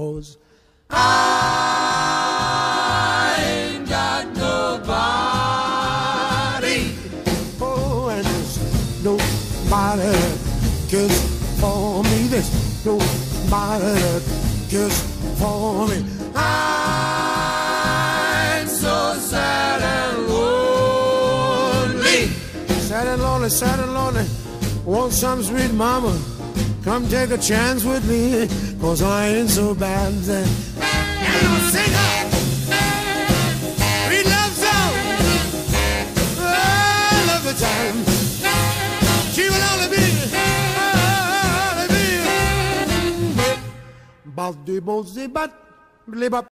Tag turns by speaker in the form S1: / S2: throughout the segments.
S1: Cause I ain't got nobody. Oh, and there's nobody cares for me. There's nobody cares for me. I'm so sad and lonely. Sad and lonely, sad and lonely. Want some sweet mama? Come take a chance with me, cause I ain't so bad. Then. And I'll sing a sweet love song. I love the time. She will only be, only be. Baldi, baldi, bat, blibat.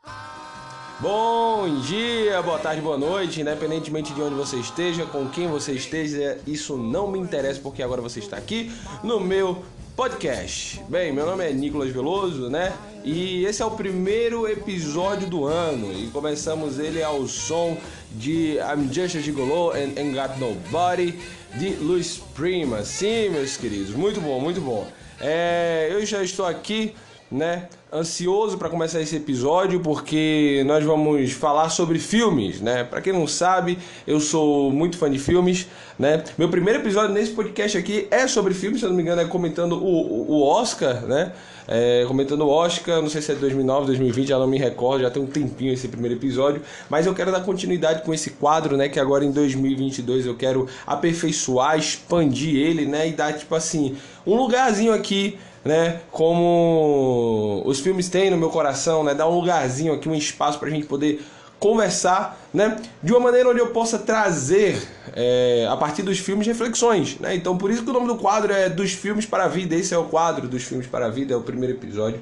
S2: Bom dia, boa tarde, boa noite, independentemente de onde você esteja, com quem você esteja, isso não me interessa porque agora você está aqui no meu podcast. Bem, meu nome é Nicolas Veloso, né? E esse é o primeiro episódio do ano e começamos ele ao som de I'm Just a Gigolo and Ain't Got Nobody de Luiz Prima. Sim, meus queridos, muito bom, muito bom. É, eu já estou aqui né? Ansioso para começar esse episódio porque nós vamos falar sobre filmes, né? Para quem não sabe, eu sou muito fã de filmes, né? Meu primeiro episódio nesse podcast aqui é sobre filmes, se eu não me engano, é comentando o, o Oscar, né? É, comentando o Oscar, não sei se é 2009, 2020, já não me recordo, já tem um tempinho esse primeiro episódio, mas eu quero dar continuidade com esse quadro, né? Que agora em 2022 eu quero aperfeiçoar, expandir ele, né? E dar tipo assim um lugarzinho aqui né? Como os filmes têm no meu coração, né? Dar um lugarzinho aqui, um espaço para a gente poder conversar, né? De uma maneira onde eu possa trazer é, a partir dos filmes reflexões, né? Então por isso que o nome do quadro é dos filmes para a vida. Esse é o quadro dos filmes para a vida, é o primeiro episódio.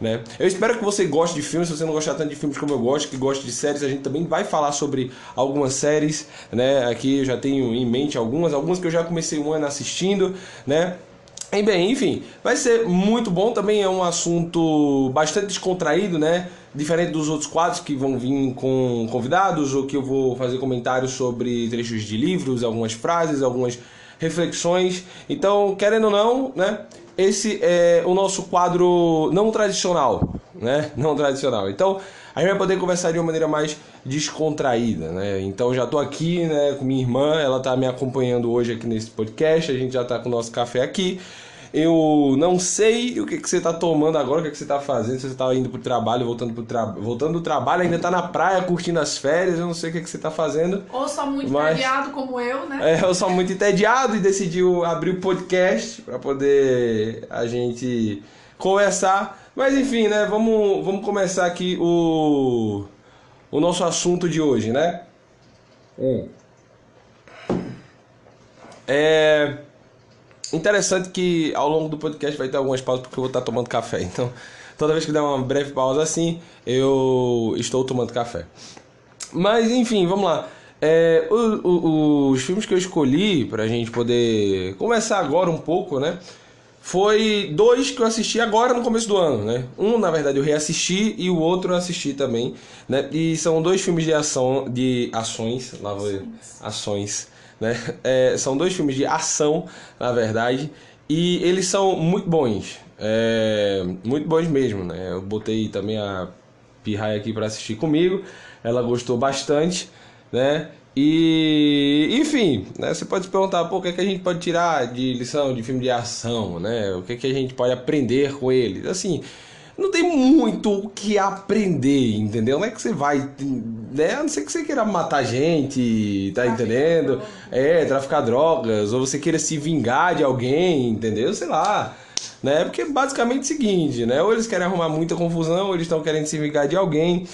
S2: Né? Eu espero que você goste de filmes, se você não gostar tanto de filmes como eu gosto, que goste de séries, a gente também vai falar sobre algumas séries, né? Aqui eu já tenho em mente algumas, algumas que eu já comecei um ano assistindo, né? E bem, enfim, vai ser muito bom. Também é um assunto bastante descontraído, né? Diferente dos outros quadros que vão vir com convidados ou que eu vou fazer comentários sobre trechos de livros, algumas frases, algumas reflexões. Então, querendo ou não, né? Esse é o nosso quadro não tradicional, né? Não tradicional. Então, a gente vai poder conversar de uma maneira mais descontraída, né? Então já tô aqui, né, com minha irmã, ela tá me acompanhando hoje aqui nesse podcast, a gente já tá com o nosso café aqui. Eu não sei o que, que você tá tomando agora, o que, que você tá fazendo, se você tá indo pro trabalho, voltando pro tra... voltando do trabalho, ainda tá na praia curtindo as férias, eu não sei o que, que você tá fazendo.
S3: Ou só muito
S2: Mas-
S3: entediado como eu, né?
S2: É, eu sou muito entediado e decidiu abrir o podcast para poder a gente conversar. Mas enfim, né? Vamos, vamos começar aqui o, o nosso assunto de hoje, né? É interessante que ao longo do podcast vai ter algumas pausas porque eu vou estar tomando café. Então, toda vez que der uma breve pausa assim, eu estou tomando café. Mas enfim, vamos lá. É, o- o- os filmes que eu escolhi pra gente poder conversar agora um pouco, né? Foi dois que eu assisti agora no começo do ano, né? Um, na verdade, eu reassisti e o outro eu assisti também, né? E são dois filmes de ação, de ações, lá vou eu, ações, né? É, são dois filmes de ação, na verdade, e eles são muito bons, é, muito bons mesmo, né? Eu botei também a Pirraia aqui para assistir comigo. Ela gostou bastante, né? E, enfim, né? Você pode se perguntar, pô, o que, é que a gente pode tirar de lição de filme de ação, né? O que, é que a gente pode aprender com eles? Assim, não tem muito o que aprender, entendeu? Não é que você vai, né? A não ser que você queira matar gente, tá entendendo? É, traficar drogas, ou você queira se vingar de alguém, entendeu? Sei lá né? Porque basicamente é o seguinte, né? Ou eles querem arrumar muita confusão, ou eles estão querendo se vingar de alguém,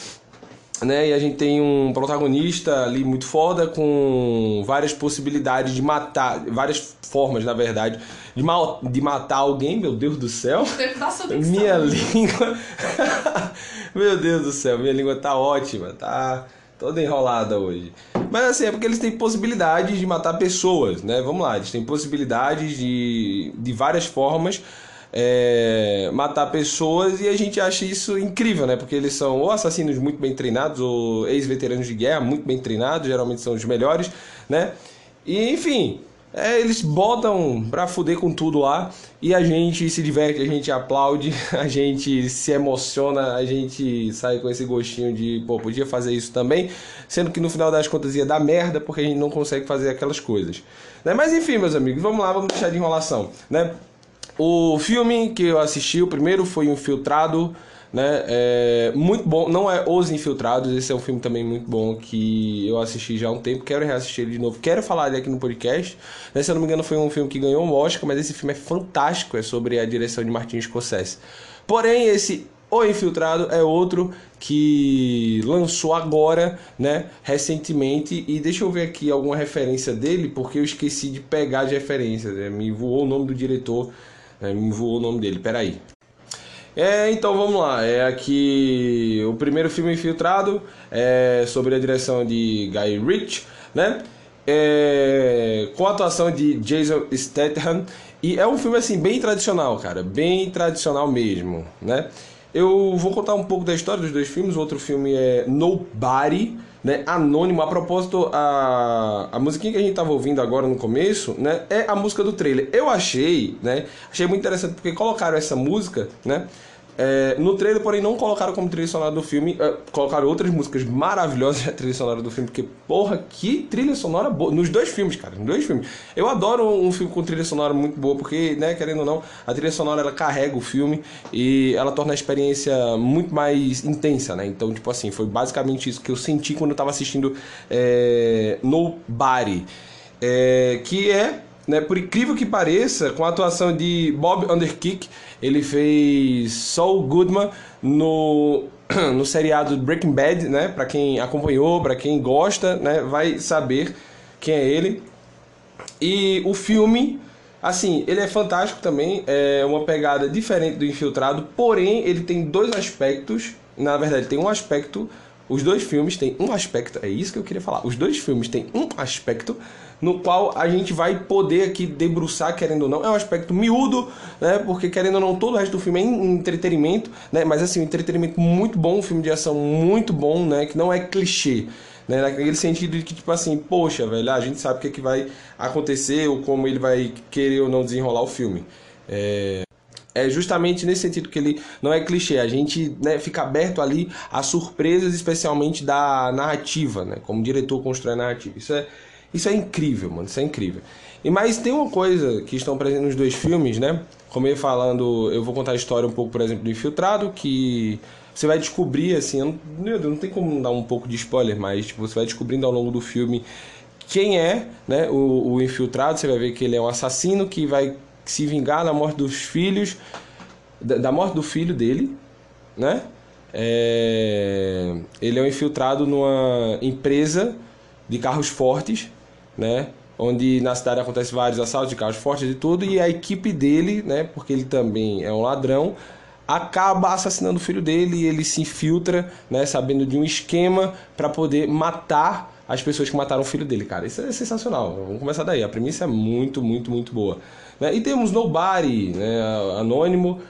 S2: né? E a gente tem um protagonista ali muito foda com várias possibilidades de matar, várias formas, na verdade, de, mal, de matar alguém, meu Deus do céu. Minha língua. Meu Deus do céu, minha língua tá ótima, tá toda enrolada hoje. Mas assim, é porque eles têm possibilidades de matar pessoas, né? Vamos lá, eles têm possibilidades de, de várias formas é, matar pessoas e a gente acha isso incrível, né? Porque eles são ou assassinos muito bem treinados ou ex-veteranos de guerra muito bem treinados, geralmente são os melhores, né? E enfim, É, eles botam pra fuder com tudo lá e a gente se diverte, a gente aplaude, a gente se emociona, a gente sai com esse gostinho de, pô, podia fazer isso também, sendo que no final das contas ia dar merda porque a gente não consegue fazer aquelas coisas. Né? Mas enfim, meus amigos, vamos lá, vamos deixar de enrolação, né? O filme que eu assisti, o primeiro foi Infiltrado, né? É muito bom, não é Os Infiltrados, esse é um filme também muito bom que eu assisti já há um tempo, quero reassistir ele de novo, quero falar dele aqui no podcast. Né? Se eu não me engano, foi um filme que ganhou um Oscar, mas esse filme é fantástico, é sobre a direção de Martin Scorsese. Porém, esse O Infiltrado é outro que lançou agora, né, recentemente, e deixa eu ver aqui alguma referência dele, porque eu esqueci de pegar as referências, né? me voou o nome do diretor, né? me voou o nome dele, peraí. É, então vamos lá. É aqui o primeiro filme infiltrado é sobre a direção de Guy Ritchie, né? É, com a atuação de Jason Statham e é um filme assim bem tradicional, cara, bem tradicional mesmo, né? Eu vou contar um pouco da história dos dois filmes. O outro filme é Nobody, né? Anônimo. A propósito, a, a musiquinha que a gente tava ouvindo agora no começo, né? É a música do trailer. Eu achei, né? Achei muito interessante porque colocaram essa música, né? É, no trailer, porém, não colocaram como trilha sonora do filme. É, colocaram outras músicas maravilhosas na trilha sonora do filme. Porque, porra, que trilha sonora boa. Nos dois filmes, cara. Nos dois filmes. Eu adoro um filme com trilha sonora muito boa. Porque, né, querendo ou não, a trilha sonora ela carrega o filme. E ela torna a experiência muito mais intensa, né? Então, tipo assim, foi basicamente isso que eu senti quando eu tava assistindo é, Nobody. É, que é né, por incrível que pareça, com a atuação de Bob Underkick, ele fez Saul Goodman no, no seriado Breaking Bad, né? Para quem acompanhou, para quem gosta, né, vai saber quem é ele. E o filme, assim, ele é fantástico também, é uma pegada diferente do Infiltrado, porém ele tem dois aspectos, na verdade, tem um aspecto os dois filmes têm um aspecto, é isso que eu queria falar. Os dois filmes têm um aspecto no qual a gente vai poder aqui debruçar, querendo ou não. É um aspecto miúdo, né? Porque querendo ou não, todo o resto do filme é entretenimento, né? Mas assim, um entretenimento muito bom, um filme de ação muito bom, né? Que não é clichê. Né, naquele sentido de que, tipo assim, poxa, velho, a gente sabe o que, é que vai acontecer ou como ele vai querer ou não desenrolar o filme. É, é justamente nesse sentido que ele não é clichê, a gente né, fica aberto ali a surpresas, especialmente da narrativa, né? Como diretor constrói a narrativa. Isso é, isso é incrível, mano. Isso é incrível. E mais tem uma coisa que estão presentes nos dois filmes, né? Como eu falando, eu vou contar a história um pouco, por exemplo, do Infiltrado, que você vai descobrir, assim, eu não, não tem como dar um pouco de spoiler, mas tipo, você vai descobrindo ao longo do filme quem é né, o, o infiltrado. Você vai ver que ele é um assassino que vai se vingar da morte dos filhos, da, morte do filho dele, né? É, ele é um infiltrado numa empresa de carros fortes né? Onde na cidade acontece vários assaltos de carros fortes e tudo, e a equipe dele, né? Porque ele também é um ladrão, acaba assassinando o filho dele e ele se infiltra, né? Sabendo de um esquema para poder matar as pessoas que mataram o filho dele, cara. Isso é sensacional. Vamos começar daí. A premissa é muito, muito, muito boa. Né? E temos Nobody, né? Anônimo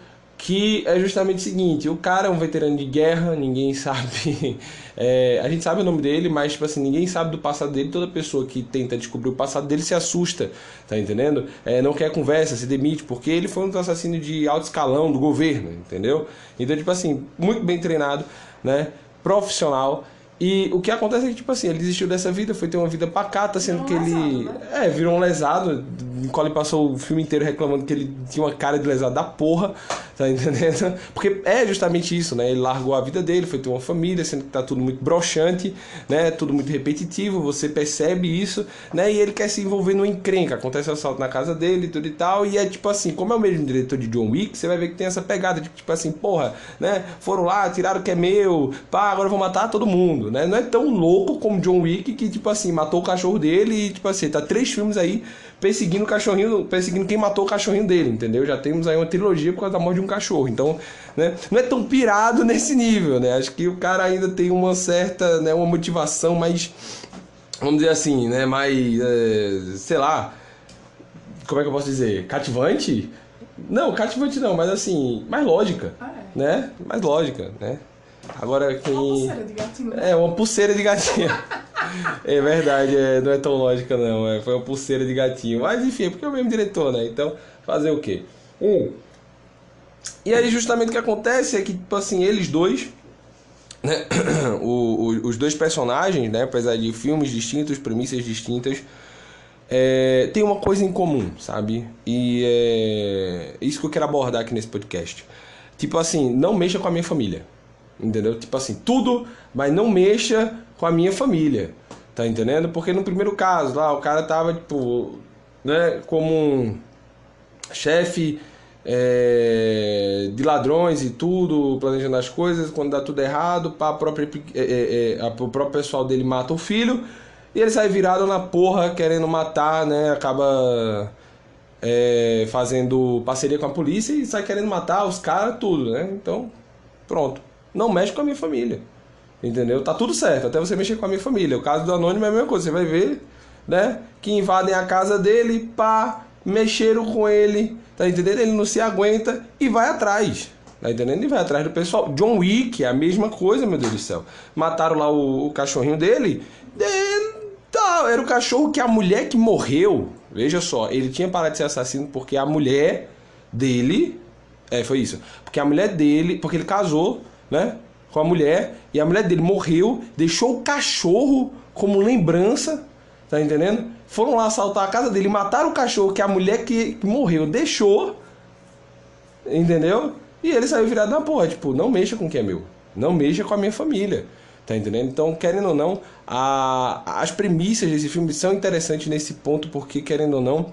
S2: que é justamente o seguinte, o cara é um veterano de guerra, ninguém sabe, é, a gente sabe o nome dele, mas tipo assim, ninguém sabe do passado dele, toda pessoa que tenta descobrir o passado dele se assusta, tá entendendo? É, não quer conversa, se demite, porque ele foi um dos assassinos de alto escalão do governo, entendeu? Então, tipo assim, muito bem treinado, né, profissional, e o que acontece é que, tipo assim, ele desistiu dessa vida, foi ter uma vida pacata, sendo virou que ele. Lesado, né? É, virou um lesado. Nicole passou o filme inteiro reclamando que ele tinha uma cara de lesado da porra, tá entendendo? Porque é justamente isso, né? Ele largou a vida dele, foi ter uma família, sendo que tá tudo muito broxante, né? Tudo muito repetitivo, você percebe isso, né? E ele quer se envolver no encrenca. Acontece o assalto na casa dele, tudo e tal. E é tipo assim, como é o mesmo diretor de John Wick, você vai ver que tem essa pegada de tipo assim, porra, né? Foram lá, tiraram o que é meu, pá, agora eu vou matar todo mundo, né? Não é tão louco como John Wick que, tipo assim, matou o cachorro dele e, tipo assim, tá três filmes aí perseguindo o cachorrinho, perseguindo quem matou o cachorrinho dele, entendeu? Já temos aí uma trilogia por causa da morte de um cachorro. Então, né? Não é tão pirado nesse nível, né? Acho que o cara ainda tem uma certa, né? Uma motivação mais, vamos dizer assim, né? Mais, é, sei lá, como é que eu posso dizer? Cativante? Não, cativante não, mas assim, mais lógica, ah, é. né? Mais lógica, né? Agora quem.
S3: Uma pulseira de gatinho.
S2: É, uma pulseira de gatinho. É verdade, é, não é tão lógica não. É, foi uma pulseira de gatinho. Mas enfim, é porque é o mesmo diretor, né? Então, fazer o quê? Um. E aí justamente o que acontece é que, tipo assim, eles dois. Né? O, o, os dois personagens, né? Apesar de filmes distintos, premissas distintas, é, tem uma coisa em comum, sabe? E é isso que eu quero abordar aqui nesse podcast. Tipo assim, não mexa com a minha família. Entendeu? Tipo assim, tudo, mas não mexa com a minha família. Tá entendendo? Porque no primeiro caso, lá, o cara tava, tipo, né, como um chefe é, de ladrões e tudo, planejando as coisas, quando dá tudo errado, pá, a própria, é, é, é, o próprio pessoal dele mata o filho, e ele sai virado na porra, querendo matar, né? Acaba é, fazendo parceria com a polícia e sai querendo matar os caras, tudo, né? Então, pronto. Não mexe com a minha família. Entendeu? Tá tudo certo, até você mexer com a minha família. O caso do Anônimo é a mesma coisa, você vai ver, né? Que invadem a casa dele, pá, mexeram com ele, tá entendendo? Ele não se aguenta e vai atrás. Tá entendendo? E vai atrás do pessoal. John Wick é a mesma coisa, meu Deus do céu. Mataram lá o, o cachorrinho dele. De, tá, era o cachorro que a mulher que morreu. Veja só, ele tinha parado de ser assassino porque a mulher dele. É, foi isso. Porque a mulher dele. Porque ele casou, né? Com a mulher e a mulher dele morreu, deixou o cachorro como lembrança, tá entendendo? Foram lá assaltar a casa dele, mataram o cachorro que a mulher que, morreu deixou, entendeu? E ele saiu virado na porra, tipo, não mexa com o que é meu, não mexa com a minha família, tá entendendo? Então, querendo ou não, a, as premissas desse filme são interessantes nesse ponto, porque, querendo ou não,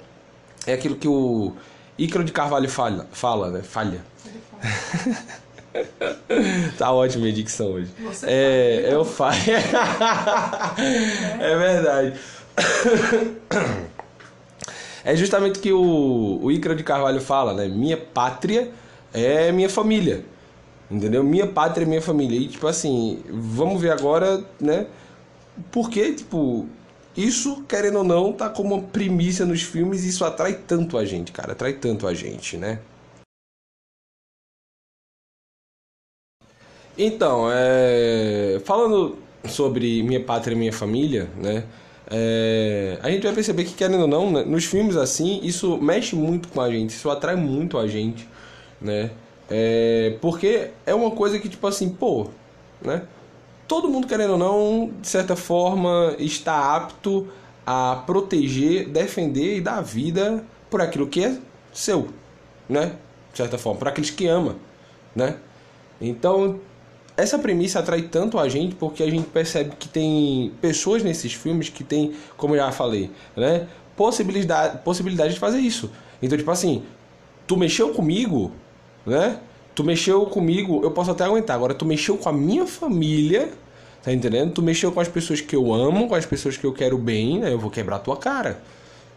S2: é aquilo que o Ícaro de Carvalho fala, fala né? Falha. tá ótima a dicção hoje. Você é, eu falo. é verdade. É justamente o que o, o Ícaro de Carvalho fala, né? Minha pátria é minha família. Entendeu? Minha pátria é minha família. E, tipo assim, vamos ver agora, né? Porque, tipo, isso, querendo ou não, tá como uma primícia nos filmes e isso atrai tanto a gente, cara. Atrai tanto a gente, né? Então, é... falando sobre Minha Pátria e Minha Família, né? É... a gente vai perceber que, querendo ou não, né? nos filmes assim, isso mexe muito com a gente, isso atrai muito a gente, né? É... porque é uma coisa que, tipo assim, pô, né? Todo mundo, querendo ou não, de certa forma, está apto a proteger, defender e dar vida por aquilo que é seu, né? De certa forma, por aqueles que ama, né? Então, essa premissa atrai tanto a gente porque a gente percebe que tem pessoas nesses filmes que tem, como eu já falei, né, possibilidade, possibilidade de fazer isso. Então, tipo assim, tu mexeu comigo, né? Tu mexeu comigo, eu posso até aguentar. Agora, tu mexeu com a minha família, tá entendendo? Tu mexeu com as pessoas que eu amo, com as pessoas que eu quero bem, né? Eu vou quebrar tua cara.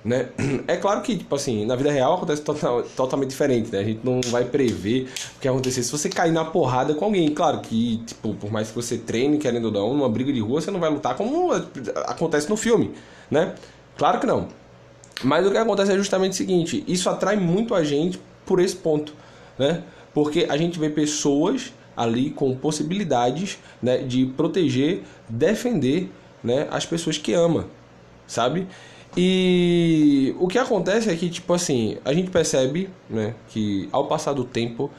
S2: Né? É claro que, tipo assim, na vida real acontece total, totalmente diferente, né? A gente não vai prever o que acontecer se você cair na porrada com alguém. Claro que, tipo, por mais que você treine, querendo ou não, numa briga de rua, você não vai lutar como acontece no filme, né? Claro que não. Mas o que acontece é justamente o seguinte, isso atrai muito a gente por esse ponto, né? Porque a gente vê pessoas ali com possibilidades né, de proteger, defender né, as pessoas que ama, sabe? E o que acontece é que, tipo assim, a gente percebe, né, que ao passar do tempo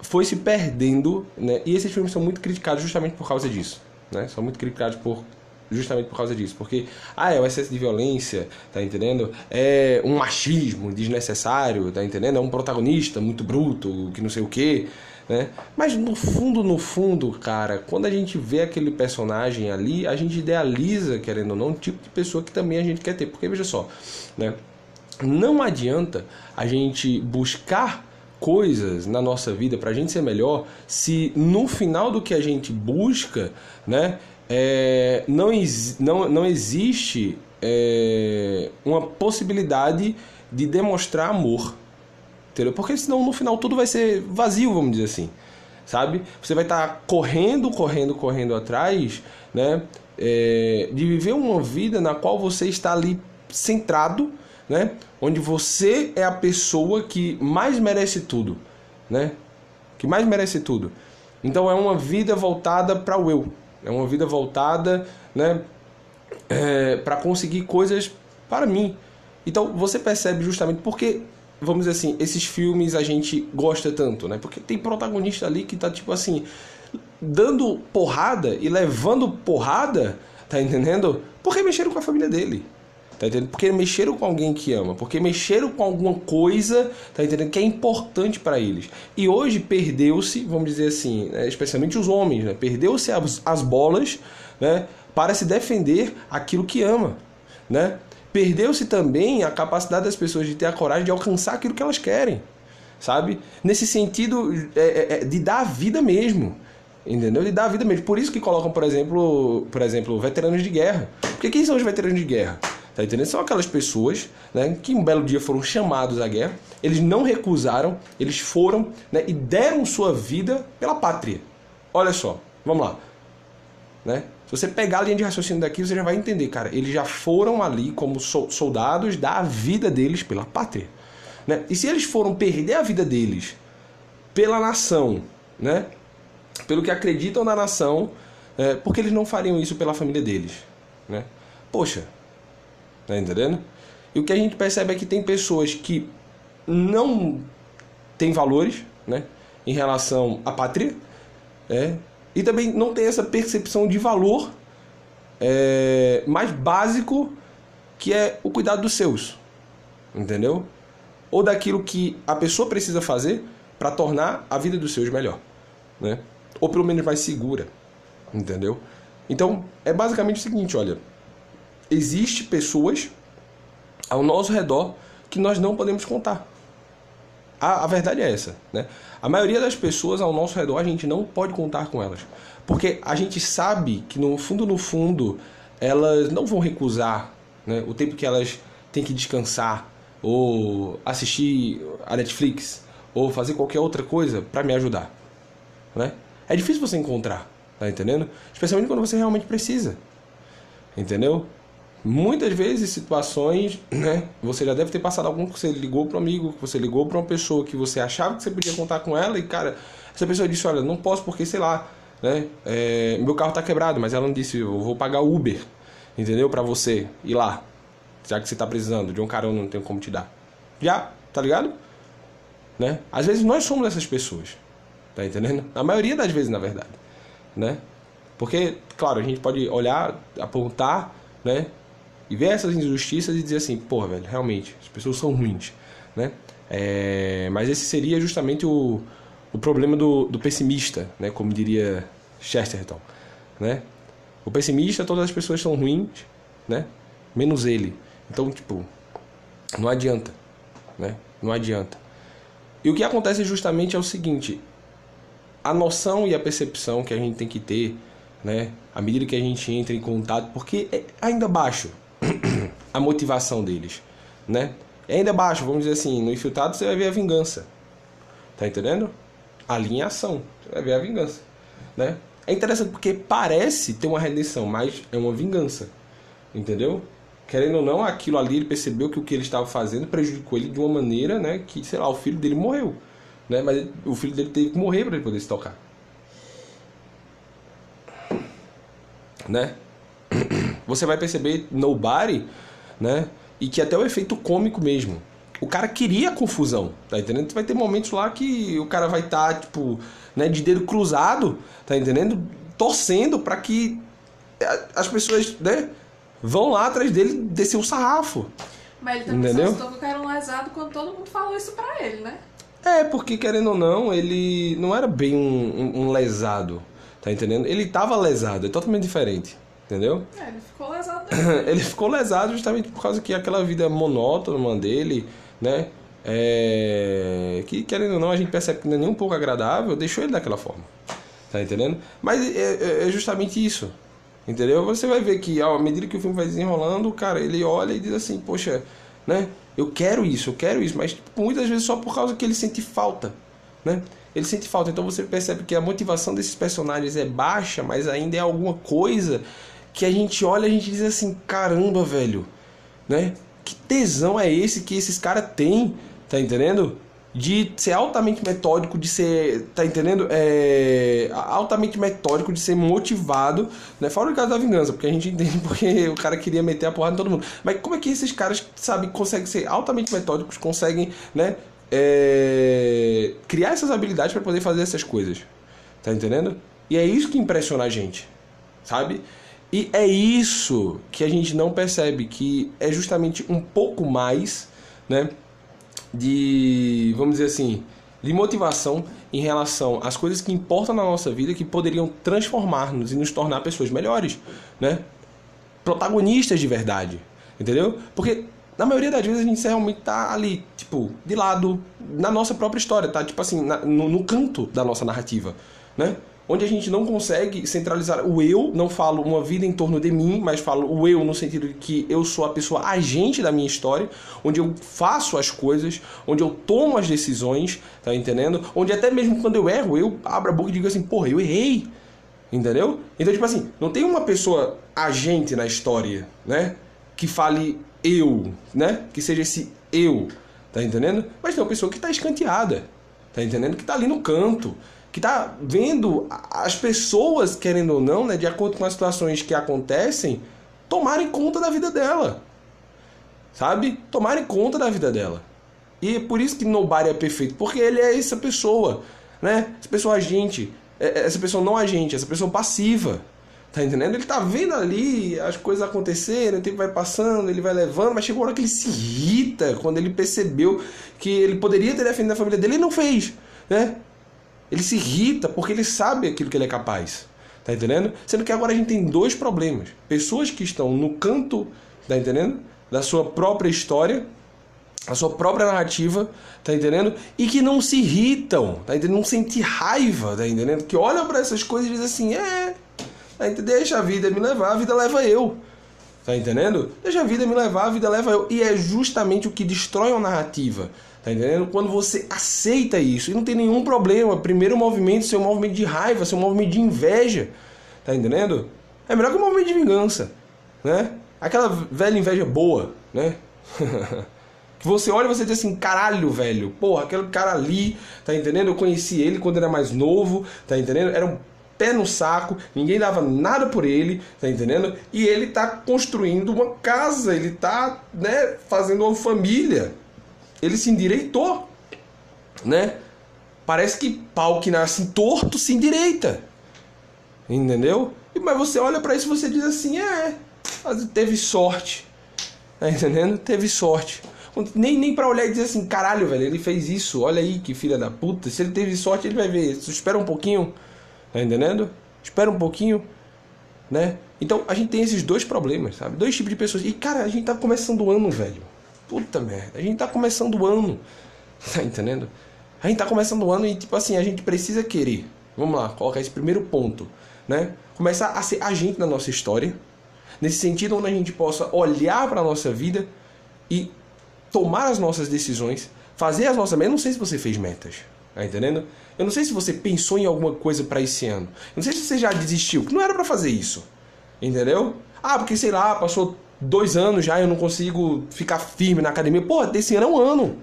S2: foi se perdendo, né, e esses filmes são muito criticados justamente por causa disso, né, são muito criticados por justamente por causa disso, porque ah, é o excesso de violência, tá entendendo? É um machismo desnecessário, tá entendendo? É um protagonista muito bruto, que não sei o quê. Né? Mas no fundo, no fundo, cara, quando a gente vê aquele personagem ali, a gente idealiza, querendo ou não, um tipo de pessoa que também a gente quer ter. Porque veja só, né? Não adianta a gente buscar coisas na nossa vida para a gente ser melhor se no final do que a gente busca, né, é, não, não, não existe é, uma possibilidade de demonstrar amor. Entendeu? Porque senão no final tudo vai ser vazio, vamos dizer assim. Sabe? Você vai estar tá correndo, correndo, correndo atrás, né? É, de viver uma vida na qual você está ali centrado, né? Onde você é a pessoa que mais merece tudo, né? Que mais merece tudo. Então é uma vida voltada para o eu. É uma vida voltada, né? é, para conseguir coisas para mim. Então você percebe justamente porque, vamos dizer assim, esses filmes a gente gosta tanto, né? Porque tem protagonista ali que tá tipo assim, dando porrada e levando porrada, tá entendendo? Porque mexeram com a família dele. Tá entendendo? Porque mexeram com alguém que ama, porque mexeram com alguma coisa, tá entendendo? Que é importante para eles. E hoje perdeu-se, vamos dizer assim, né? especialmente os homens, né? Perdeu-se as, as bolas, né? Para se defender aquilo que ama, né? Perdeu-se também a capacidade das pessoas de ter a coragem de alcançar aquilo que elas querem, sabe? Nesse sentido é, é, é de dar a vida mesmo, entendeu? De dar a vida mesmo. Por isso que colocam, por exemplo, por exemplo, veteranos de guerra. Porque quem são os veteranos de guerra? Tá entendendo? São aquelas pessoas né, que um belo dia foram chamados à guerra, eles não recusaram, eles foram né, e deram sua vida pela pátria. Olha só, vamos lá. Né? Se você pegar a linha de raciocínio daqui, você já vai entender, cara. Eles já foram ali como soldados dar a vida deles pela pátria. Né? E se eles foram perder a vida deles pela nação, né? pelo que acreditam na nação, é, por que eles não fariam isso pela família deles? Né? Poxa, Tá entendendo? E o que a gente percebe é que tem pessoas que não têm valores, né? Em relação à pátria, é, e também não tem essa percepção de valor é, mais básico que é o cuidado dos seus, entendeu? Ou daquilo que a pessoa precisa fazer para tornar a vida dos seus melhor, né? Ou pelo menos mais segura, entendeu? Então é basicamente o seguinte, olha, existe pessoas ao nosso redor que nós não podemos contar. A, a verdade é essa, né? A maioria das pessoas ao nosso redor a gente não pode contar com elas, porque a gente sabe que no fundo no fundo elas não vão recusar, né, o tempo que elas têm que descansar ou assistir a Netflix ou fazer qualquer outra coisa para me ajudar, né? É difícil você encontrar, tá entendendo? Especialmente quando você realmente precisa. Entendeu? Muitas vezes, situações, né? Você já deve ter passado algum que você ligou para um amigo, que você ligou para uma pessoa que você achava que você podia contar com ela e, cara, essa pessoa disse: Olha, não posso porque, sei lá, né? É, meu carro tá quebrado, mas ela não disse: Eu vou pagar Uber, entendeu? Para você ir lá, já que você tá precisando de um carona, não tenho como te dar. Já, tá ligado? Né? Às vezes nós somos essas pessoas, tá entendendo? A maioria das vezes, na verdade, né? Porque, claro, a gente pode olhar, apontar, né? E ver essas injustiças e dizer assim, porra, velho, realmente, as pessoas são ruins, né? É, mas esse seria justamente o, o problema do, do pessimista, né? Como diria Chesterton, né? O pessimista, todas as pessoas são ruins, né? Menos ele. Então, tipo, não adianta, né? Não adianta. E o que acontece justamente é o seguinte: a noção e a percepção que a gente tem que ter, né? À medida que a gente entra em contato, porque é ainda baixo, a motivação deles, né? É ainda baixo, vamos dizer assim, no infiltrado você vai ver a vingança. Tá entendendo? A linha ação, você vai ver a vingança, né? É interessante porque parece ter uma redenção, mas é uma vingança. Entendeu? Querendo ou não, aquilo ali ele percebeu que o que ele estava fazendo prejudicou ele de uma maneira, né, que, sei lá, o filho dele morreu, né? Mas o filho dele teve que morrer para ele poder se tocar. Né? você vai perceber Nobody, né? E que até o efeito cômico mesmo. O cara queria confusão, tá entendendo? Vai ter momentos lá que o cara vai estar, tá, tipo, né, de dedo cruzado, tá entendendo? Torcendo para que as pessoas, né, vão lá atrás dele descer o sarrafo.
S3: Mas ele também Entendeu? só que era um lesado quando todo mundo falou isso pra ele, né?
S2: É, porque querendo ou não, ele não era bem um, um, um lesado, tá entendendo? Ele tava lesado, é totalmente diferente. Entendeu?
S3: É, ele ficou.
S2: ele ficou lesado justamente por causa que aquela vida monótona dele, né? É... Que querendo ou não, a gente percebe que não é nem um pouco agradável, deixou ele daquela forma. Tá entendendo? Mas é, é, é justamente isso. Entendeu? Você vai ver que à medida que o filme vai desenrolando, cara, ele olha e diz assim, poxa, né? Eu quero isso, eu quero isso, mas tipo, muitas vezes só por causa que ele sente falta, né? Ele sente falta. Então você percebe que a motivação desses personagens é baixa, mas ainda é alguma coisa que a gente olha e a gente diz assim, caramba, velho, né? Que tesão é esse que esses caras têm, tá entendendo? de ser altamente metódico, de ser, tá entendendo? É, altamente metódico, de ser motivado, né? Fora o caso da vingança, porque a gente entende porque o cara queria meter a porrada em todo mundo. Mas como é que esses caras, sabe, conseguem ser altamente metódicos, conseguem, né? É, criar essas habilidades para poder fazer essas coisas, tá entendendo? E é isso que impressiona a gente, sabe? E é isso que a gente não percebe, que é justamente um pouco mais, né? de, vamos dizer assim, de motivação em relação às coisas que importam na nossa vida que poderiam transformar-nos e nos tornar pessoas melhores, né? Protagonistas de verdade, entendeu? Porque na maioria das vezes a gente realmente tá ali, tipo, de lado na nossa própria história, tá? Tipo assim, na, no, no canto da nossa narrativa, né? Onde a gente não consegue centralizar o eu, não falo uma vida em torno de mim, mas falo o eu no sentido de que eu sou a pessoa agente da minha história, onde eu faço as coisas, onde eu tomo as decisões, tá entendendo? Onde até mesmo quando eu erro, eu abro a boca e digo assim, porra, eu errei. Entendeu? Então, tipo assim, não tem uma pessoa agente na história, né? Que fale eu, né? Que seja esse eu, tá entendendo? Mas tem uma pessoa que tá escanteada, tá entendendo? Que tá ali no canto, que está vendo as pessoas, querendo ou não, né, de acordo com as situações que acontecem, tomarem conta da vida dela. Sabe? Tomarem conta da vida dela. E é por isso que Nobody é perfeito, porque ele é essa pessoa, né? Essa pessoa agente, é, é, essa pessoa não agente, essa pessoa passiva. Tá entendendo? Ele tá vendo ali as coisas acontecerem, o tempo vai passando, ele vai levando, mas chegou a hora que ele se irrita quando ele percebeu que ele poderia ter defendido a família dele e não fez, né? Ele se irrita porque ele sabe aquilo que ele é capaz. Tá entendendo? Sendo que agora a gente tem dois problemas. Pessoas que estão no canto, tá entendendo? Da sua própria história, a sua própria narrativa, tá entendendo? E que não se irritam, tá entendendo? Não sente raiva, tá entendendo? Que olham para essas coisas e dizem assim: é, tá deixa a vida me levar, a vida leva eu. Tá entendendo? Deixa a vida me levar, a vida leva eu. E é justamente o que destrói a narrativa. Tá entendendo? Quando você aceita isso e não tem nenhum problema, primeiro movimento, seu movimento de raiva, seu movimento de inveja, tá entendendo? É melhor que o movimento de vingança, né? Aquela velha inveja boa, né? que você olha e você diz assim, caralho, velho, porra, aquele cara ali, tá entendendo? Eu conheci ele quando era mais novo, tá entendendo? Era um pé no saco, ninguém dava nada por ele, tá entendendo? E ele tá construindo uma casa, ele tá, né, fazendo uma família, ele se endireitou, né? Parece que pau que nasce torto se endireita. Entendeu? Mas você olha para isso e você diz assim: é, teve sorte. Tá entendendo? Teve sorte. Nem, nem pra olhar e dizer assim: caralho, velho, ele fez isso, olha aí que filha da puta. Se ele teve sorte, ele vai ver. Espera um pouquinho. Tá entendendo? Espera um pouquinho. Né? Então a gente tem esses dois problemas, sabe? Dois tipos de pessoas. E cara, a gente tá começando o ano, velho. Puta merda, a gente tá começando o ano. Tá entendendo? A gente tá começando o ano e, tipo assim, a gente precisa querer. Vamos lá, colocar esse primeiro ponto, né? Começar a ser agente na nossa história. Nesse sentido, onde a gente possa olhar para nossa vida e tomar as nossas decisões, fazer as nossas. Eu não sei se você fez metas, tá entendendo? Eu não sei se você pensou em alguma coisa para esse ano. Eu não sei se você já desistiu, que não era para fazer isso, entendeu? Ah, porque sei lá, passou dois anos já eu não consigo ficar firme na academia. Pô, esse ano é um ano.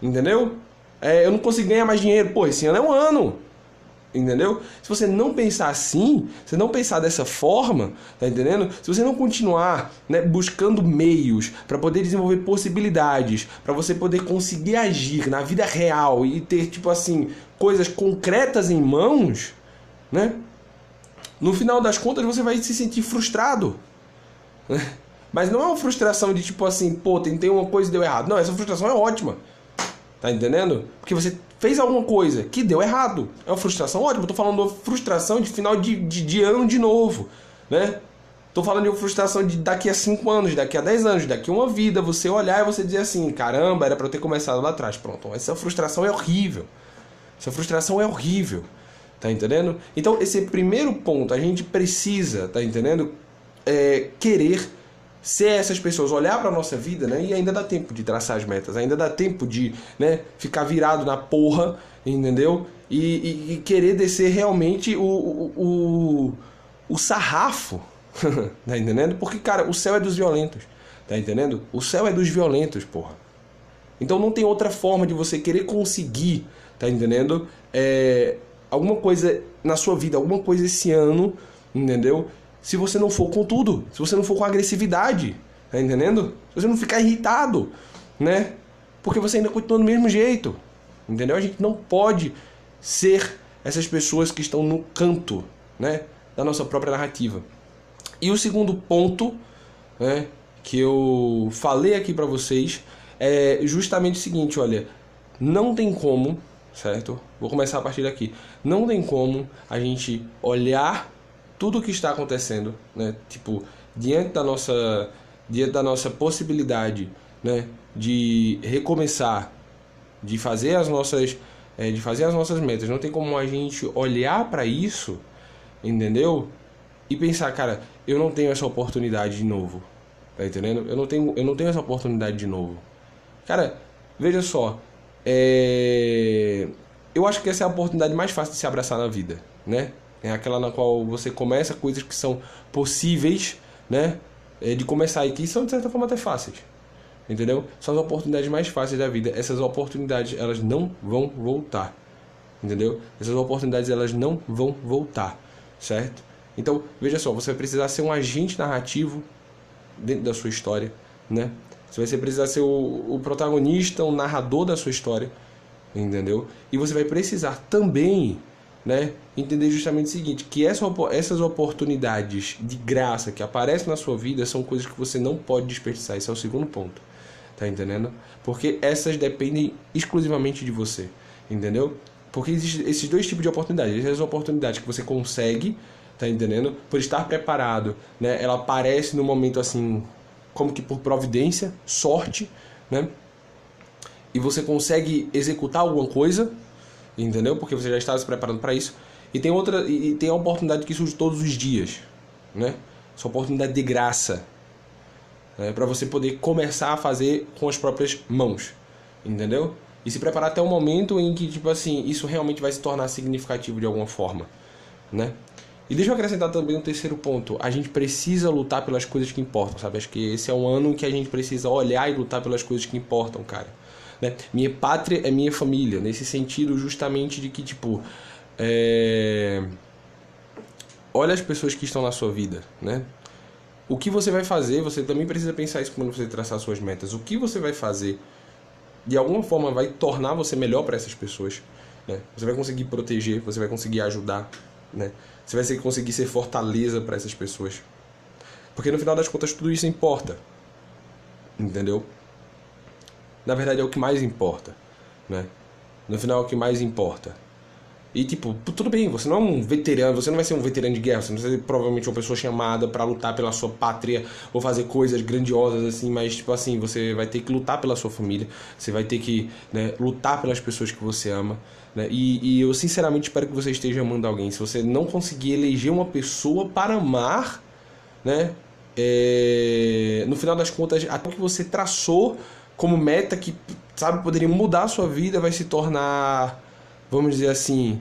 S2: Entendeu? É, eu não consigo ganhar mais dinheiro. Pô, esse ano é um ano. Entendeu? Se você não pensar assim, se não pensar dessa forma, tá entendendo? Se você não continuar né, buscando meios para poder desenvolver possibilidades, para você poder conseguir agir na vida real e ter, tipo assim, coisas concretas em mãos, né? No final das contas você vai se sentir frustrado. Né? Mas não é uma frustração de tipo assim, pô, tentei uma coisa e deu errado. Não, essa frustração é ótima. Tá entendendo? Porque você fez alguma coisa que deu errado. É uma frustração ótima. Eu tô falando de frustração de final de, de, de ano de novo, né? Tô falando de uma frustração de daqui a 5 anos, daqui a 10 anos, daqui a uma vida, você olhar e você dizer assim, caramba, era para eu ter começado lá atrás. Pronto, essa frustração é horrível. Essa frustração é horrível. Tá entendendo? Então, esse primeiro ponto, a gente precisa, tá entendendo? É, querer ser essas pessoas, olhar para nossa vida, né? E ainda dá tempo de traçar as metas, ainda dá tempo de, né, ficar virado na porra, entendeu? E, e, e querer descer realmente o, o, o, o sarrafo, tá entendendo? Porque, cara, o céu é dos violentos, tá entendendo? O céu é dos violentos, porra. Então não tem outra forma de você querer conseguir, tá entendendo? É, alguma coisa na sua vida, alguma coisa esse ano, entendeu? Se você não for com tudo, se você não for com agressividade, tá entendendo? Se você não ficar irritado, né? Porque você ainda continua do mesmo jeito, entendeu? A gente não pode ser essas pessoas que estão no canto, né? Da nossa própria narrativa. E o segundo ponto, né? Que eu falei aqui para vocês é justamente o seguinte, olha, não tem como, certo? Vou começar a partir daqui. Não tem como a gente olhar tudo o que está acontecendo, né? Tipo, diante da nossa diante da nossa possibilidade, né, de recomeçar, de fazer as nossas é, de fazer as nossas metas. Não tem como a gente olhar para isso, entendeu? E pensar, cara, eu não tenho essa oportunidade de novo. Tá entendendo? Eu não tenho, eu não tenho essa oportunidade de novo. Cara, veja só. É... Eu acho que essa é a oportunidade mais fácil de se abraçar na vida, né? É aquela na qual você começa coisas que são possíveis, né? É de começar e que são de certa forma até fáceis. Entendeu? São as oportunidades mais fáceis da vida. Essas oportunidades, elas não vão voltar. Entendeu? Essas oportunidades, elas não vão voltar. Certo? Então, veja só, você vai precisar ser um agente narrativo dentro da sua história, né? Você vai precisar ser o, o protagonista, o narrador da sua história, entendeu? E você vai precisar também, né, entender justamente o seguinte, que essa, essas oportunidades de graça que aparecem na sua vida são coisas que você não pode desperdiçar. Esse é o segundo ponto. Tá entendendo? Porque essas dependem exclusivamente de você, entendeu? Porque existem esses dois tipos de oportunidades. Essas oportunidades que você consegue, tá entendendo? Por estar preparado, né? Ela aparece no momento assim como que por providência, sorte, né? E você consegue executar alguma coisa, entendeu? Porque você já está se preparando para isso. E tem outra e tem a oportunidade que surge todos os dias, né? Essa oportunidade de graça, né? para você poder começar a fazer com as próprias mãos, entendeu? E se preparar até o momento em que tipo assim isso realmente vai se tornar significativo de alguma forma, né? E deixa eu acrescentar também um terceiro ponto. A gente precisa lutar pelas coisas que importam, sabe? Acho que esse é um ano que a gente precisa olhar e lutar pelas coisas que importam, cara. Né? Minha pátria é minha família, nesse sentido justamente de que, tipo, é... olha as pessoas que estão na sua vida, né? O que você vai fazer, você também precisa pensar isso quando você traçar suas metas. O que você vai fazer, de alguma forma, vai tornar você melhor para essas pessoas. Né? Você vai conseguir proteger, você vai conseguir ajudar, né? Você vai conseguir ser fortaleza para essas pessoas. Porque no final das contas tudo isso importa. Entendeu? Na verdade é o que mais importa, né? No final é o que mais importa. E tipo, tudo bem, você não é um veterano, você não vai ser um veterano de guerra, você não vai ser provavelmente uma pessoa chamada para lutar pela sua pátria ou fazer coisas grandiosas assim, mas tipo assim, você vai ter que lutar pela sua família, você vai ter que né, lutar pelas pessoas que você ama. Né? E, e eu sinceramente espero que você esteja amando alguém. Se você não conseguir eleger uma pessoa para amar, né? É, no final das contas, até que você traçou como meta que, sabe, poderia mudar a sua vida, vai se tornar, vamos dizer assim,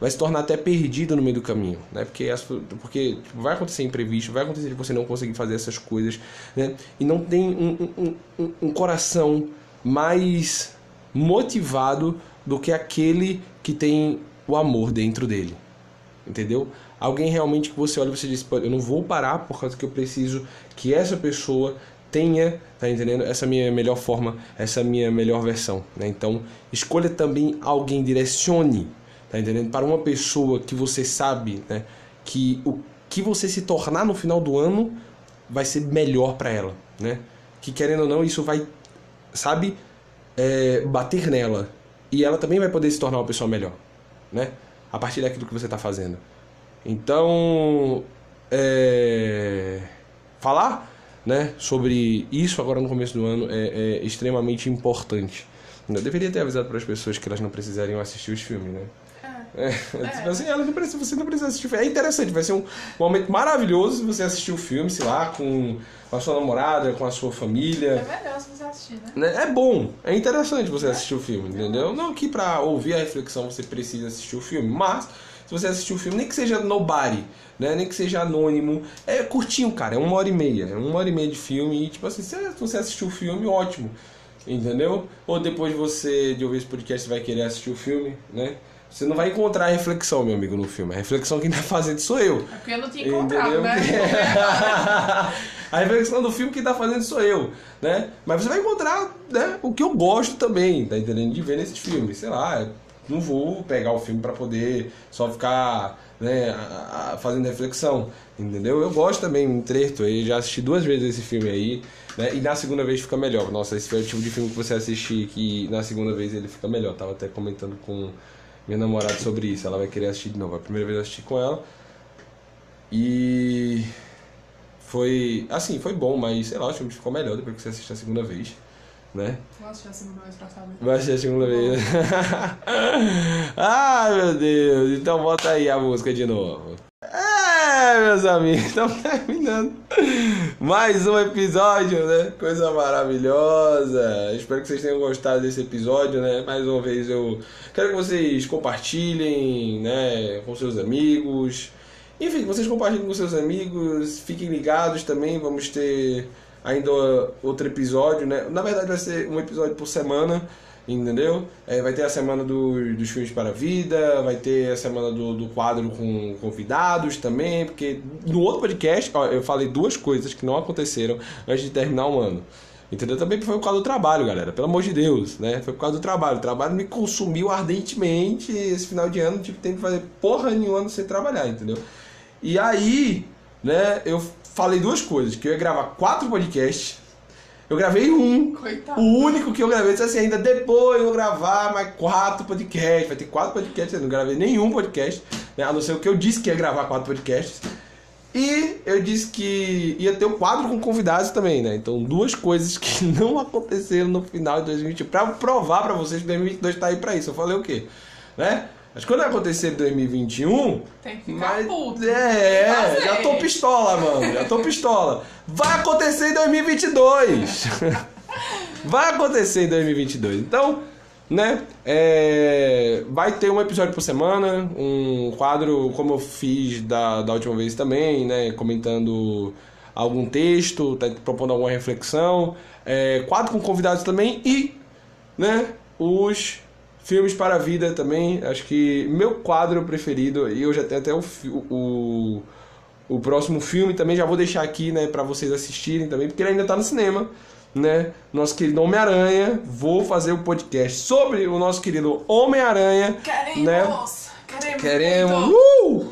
S2: vai se tornar até perdido no meio do caminho, né? Porque, as, porque vai acontecer imprevisto, vai acontecer de você não conseguir fazer essas coisas, né? E não tem um, um, um, um coração mais motivado do que aquele que tem o amor dentro dele. Entendeu? Alguém realmente que você olha e você diz, eu não vou parar por causa que eu preciso que essa pessoa tenha, tá entendendo? Essa minha melhor forma, essa minha melhor versão, né? Então, escolha também alguém, direcione, tá entendendo? Para uma pessoa que você sabe, né, que o que você se tornar no final do ano vai ser melhor para ela, né? Que querendo ou não, isso vai, sabe, é, bater nela, e ela também vai poder se tornar uma pessoa melhor, né? A partir daquilo que você está fazendo. Então, é... falar né, sobre isso agora no começo do ano é, é extremamente importante. Eu deveria ter avisado para as pessoas que elas não precisariam assistir os filmes, né? É, é. Tipo assim, ela não precisa, você não precisa assistir o filme. É interessante, vai ser um momento maravilhoso se você assistir o filme, sei lá, com a sua namorada, com a sua família.
S3: É melhor se você assistir, né?
S2: É bom, é interessante você assistir o filme, entendeu? Não que pra ouvir a reflexão você precisa assistir o filme, mas se você assistir o filme, nem que seja nobody, né? Nem que seja anônimo, é curtinho, cara, é uma hora e meia, é uma hora e meia de filme e tipo assim, se você assistir o filme, ótimo. entendeu? Ou depois de você de ouvir esse podcast você vai querer assistir o filme, né? Você não vai encontrar reflexão, meu amigo, no filme. A reflexão quem tá fazendo sou eu.
S3: É porque eu não tinha encontrado,
S2: Entendeu?
S3: né?
S2: a reflexão do filme que tá fazendo sou eu, né? Mas você vai encontrar né, o que eu gosto também, tá entendendo? De ver nesses filmes. Sei lá, não vou pegar o filme pra poder só ficar né, fazendo reflexão, entendeu? Eu gosto também, um trecho aí, já assisti duas vezes esse filme aí, né? E na segunda vez fica melhor. Nossa, esse foi o tipo de filme que você assistir que na segunda vez ele fica melhor. Tava até comentando com minha namorada sobre isso. Ela vai querer assistir de novo. A primeira vez eu assisti com ela. E foi assim, foi bom, mas sei lá, o filme ficou melhor depois que você assiste a segunda vez, né?
S3: Vou assistir a segunda vez pra saber.
S2: Vai assistir a segunda vez. Ai meu Deus, então bota aí a música de novo. É, meus amigos, estamos terminando mais um episódio, né? Coisa maravilhosa. Espero que vocês tenham gostado desse episódio, né? Mais uma vez eu quero que vocês compartilhem, né, com seus amigos. Enfim, vocês compartilhem com seus amigos, fiquem ligados também, vamos ter ainda outro episódio, né? Na verdade vai ser um episódio por semana, entendeu? É, vai ter a semana do- dos filmes para a vida, vai ter a semana do, do quadro com convidados também, porque no outro podcast, ó, eu falei duas coisas que não aconteceram antes de terminar o ano. Entendeu? Também foi por causa do trabalho, galera. Pelo amor de Deus, né? Foi por causa do trabalho. O trabalho me consumiu ardentemente esse final de ano. Tive tempo de fazer porra nenhuma sem trabalhar, entendeu? E aí, né, eu falei duas coisas. Que eu ia gravar quatro podcasts. Eu gravei um.
S3: Coitado.
S2: O único que eu gravei. Disse assim, ainda depois eu vou gravar mais quatro podcasts. Vai ter quatro podcasts. Eu não gravei nenhum podcast. Né, a não ser o que eu disse que ia gravar quatro podcasts. E eu disse que ia ter o quadro com convidados também, né? Então, duas coisas que não aconteceram no final de 2021. Pra provar pra vocês que 2022 tá aí pra isso. Eu falei o quê? Né? Mas quando acontecer em 2021.
S3: Tem que ficar
S2: Mas,
S3: puto.
S2: é, já tô pistola, mano. Já tô pistola. Vai acontecer em 2022. Vai acontecer em 2022. Então, né? é, vai ter um episódio por semana, um quadro como eu fiz da, da última vez também, né? Comentando algum texto, tá propondo alguma reflexão, é, quadro com convidados também e, né? Os filmes para a vida também. Acho que meu quadro preferido e eu já tenho até o, o o próximo filme também já vou deixar aqui, né, para vocês assistirem também, porque ele ainda tá no cinema, né? Nosso querido Homem-Aranha. Vou fazer o podcast sobre o nosso querido Homem-Aranha, né?
S3: Queremos!
S2: Queremos. Uh!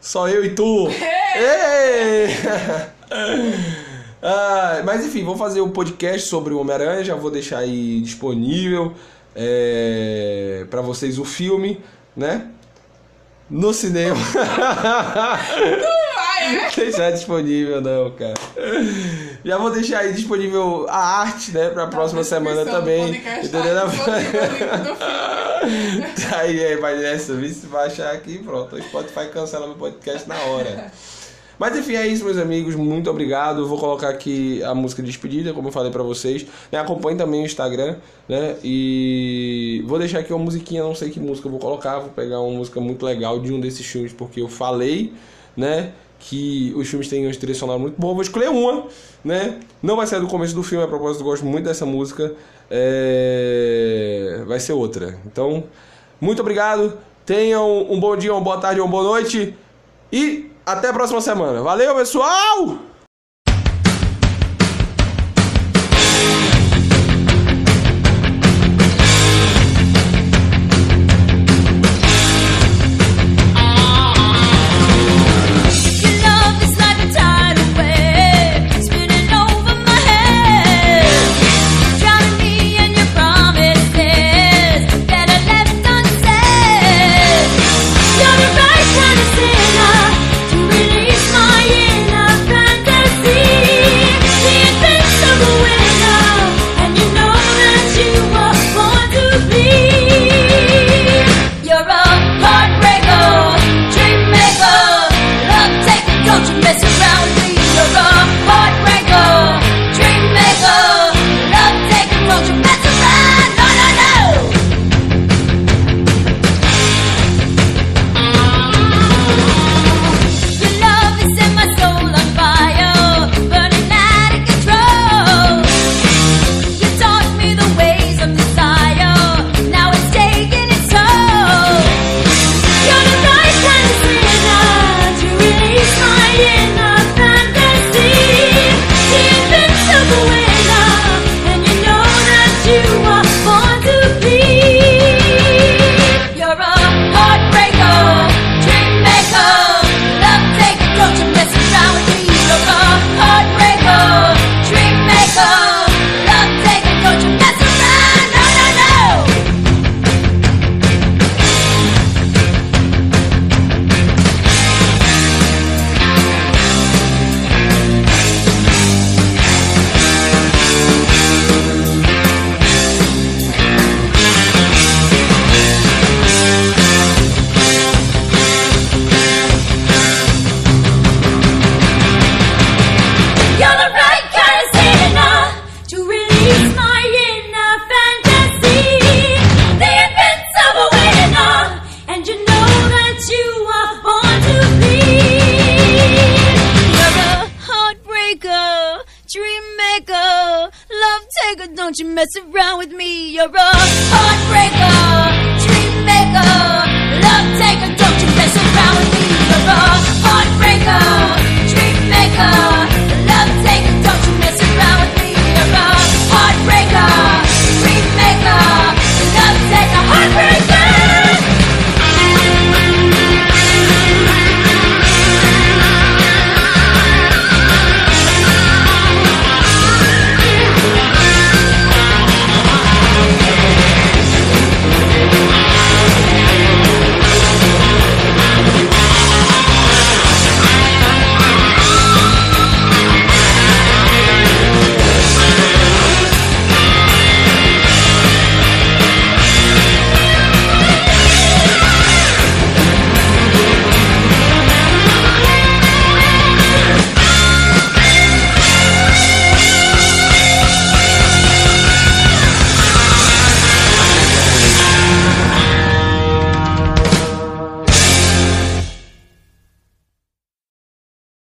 S2: Só eu e tu. Ei! Ah, mas enfim, vou fazer um podcast sobre o Homem-Aranha. Já vou deixar aí disponível é, para vocês o filme, né? No cinema.
S3: Vai, é?
S2: deixar disponível, não, cara. Já vou deixar aí disponível a arte, né, pra próxima semana também.
S3: podcast,
S2: Entendeu?
S3: tá filme.
S2: Aí, aí, vai nessa, se vai achar aqui, pronto. O Spotify cancela meu podcast na hora. Mas enfim, é isso, meus amigos. Muito obrigado. Vou colocar aqui a música de despedida, como eu falei pra vocês. Né, Acompanhe também o Instagram, né? E vou deixar aqui uma musiquinha, não sei que música eu vou colocar. Vou pegar uma música muito legal de um desses filmes, porque eu falei, né? Que os filmes têm uma trilha sonora muito boa. Vou escolher uma, né? Não vai ser do começo do filme, a propósito, eu gosto muito dessa música. É... Vai ser outra. Então, muito obrigado. Tenham um bom dia, uma boa tarde, uma boa noite. E até a próxima semana. Valeu, pessoal!
S4: Me, you're a heartbreaker.